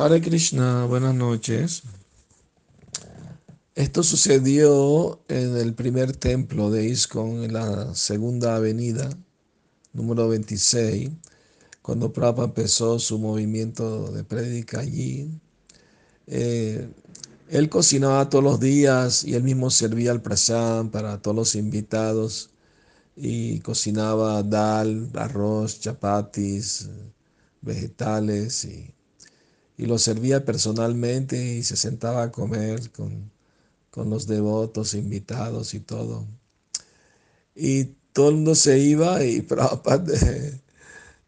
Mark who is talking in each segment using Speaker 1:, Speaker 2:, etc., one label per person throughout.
Speaker 1: Hare Krishna, buenas noches. Esto sucedió en el primer templo de ISKCON, en la segunda avenida, número 26, cuando Prabhupada empezó su movimiento de prédica allí. Eh, él cocinaba todos los días y él mismo servía el prasad para todos los invitados y cocinaba dal, arroz, chapatis, vegetales y y lo servía personalmente y se sentaba a comer con, los devotos, invitados y todo. Y todo el mundo se iba y Prabhupada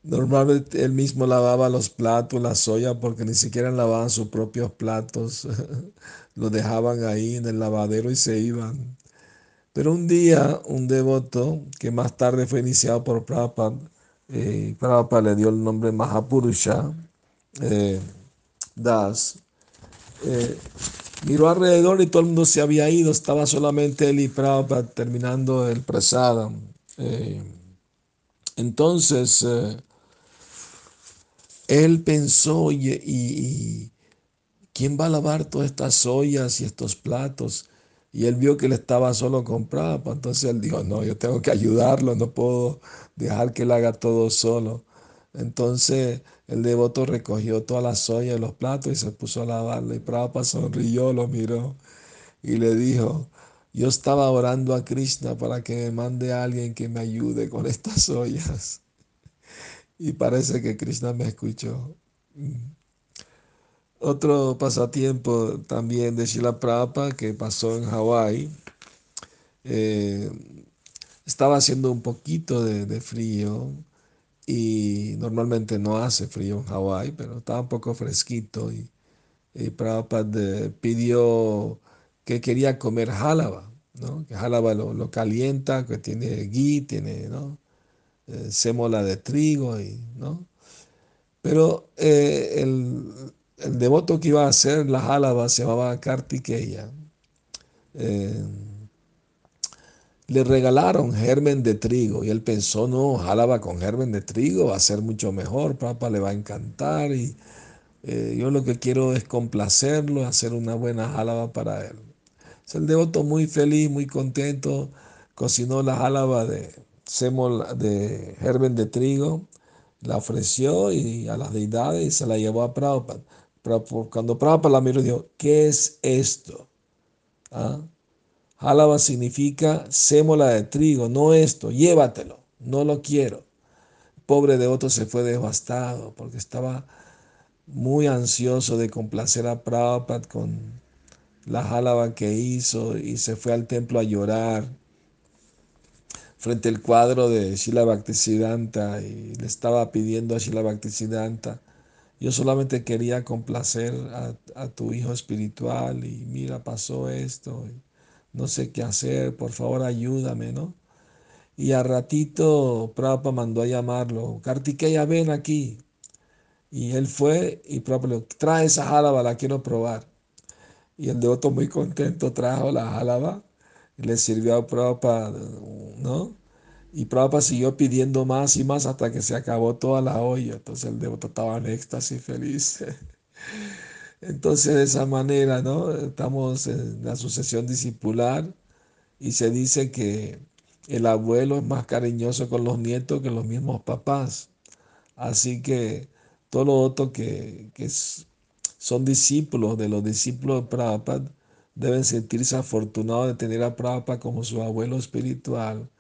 Speaker 1: normalmente él mismo lavaba los platos, la soya, porque ni siquiera lavaban sus propios platos, lo dejaban ahí en el lavadero y se iban. Pero un día un devoto que más tarde fue iniciado por Prabhupada, eh, Prabhupada le dio el nombre Mahapurusha, eh, Das, eh, miró alrededor y todo el mundo se había ido, estaba solamente él y Prabhupada terminando el prasada. Eh, entonces, eh, él pensó, y, quién va a lavar todas estas ollas y estos platos? Y él vio que él estaba solo con Prabhupada, entonces él dijo, no, yo tengo que ayudarlo, no puedo dejar que él haga todo solo. Entonces el devoto recogió toda la soya y los platos y se puso a lavarla. Y Prabhupada sonrió, lo miró y le dijo, yo estaba orando a Krishna para que me mande a alguien que me ayude con estas ollas. Y parece que Krishna me escuchó. Otro pasatiempo también de Shila Prabhupada que pasó en Hawái. Eh, estaba haciendo un poquito de frío y normalmente no hace frío en Hawái, pero estaba un poco fresquito y, y Prabhupada pidió que quería comer jálaba, ¿no? que jálaba lo, calienta, que tiene ghee, tiene ¿no? Eh, de trigo, y, ¿no? pero eh, el, el, devoto que iba a hacer la jálaba se llamaba Kartikeya. Eh, le regalaron germen de trigo y él pensó, no, jálaba con germen de trigo, va a ser mucho mejor, papá le va a encantar y eh, yo lo que quiero es complacerlo, hacer una buena jálaba para él. Es el devoto muy feliz, muy contento, cocinó la jálaba de, de germen de trigo, la ofreció y a las deidades y se la llevó a Prabhupada. Cuando Prabhupada la miró, dijo, ¿qué es esto? ¿Ah? Jálaba significa sémola de trigo, no esto, llévatelo, no lo quiero. pobre devoto se fue devastado porque estaba muy ansioso de complacer a Prabhupada con la jálaba que hizo y se fue al templo a llorar frente al cuadro de Shila Bhaktisiddhanta y le estaba pidiendo a Shila Bhaktisiddhanta, yo solamente quería complacer a, tu hijo espiritual y mira, pasó esto no sé qué hacer, por favor ayúdame, ¿no? Y a ratito Prabhupada mandó a llamarlo, Kartikeya, ven aquí. Y él fue y Prabhupada le dijo, trae esa jálaba, la quiero probar. Y el devoto muy contento trajo la jálaba le sirvió a Prabhupada, ¿no? Y Prabhupada siguió pidiendo más y más hasta que se acabó toda la olla. Entonces el devoto estaba en éxtasis feliz. Entonces, de esa manera, ¿no? Estamos en la sucesión discipular y se dice que el abuelo es más cariñoso con los nietos que los mismos papás. Así que todos los otros que, son discípulos de los discípulos de Prabhupada deben sentirse afortunados de tener a Prabhupada como su abuelo espiritual,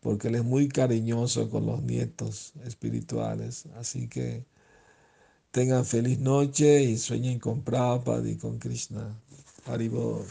Speaker 1: porque él es muy cariñoso con los nietos espirituales. Así que Tengan feliz noche y sueñen con Prabhupada y con Krishna. Haribol.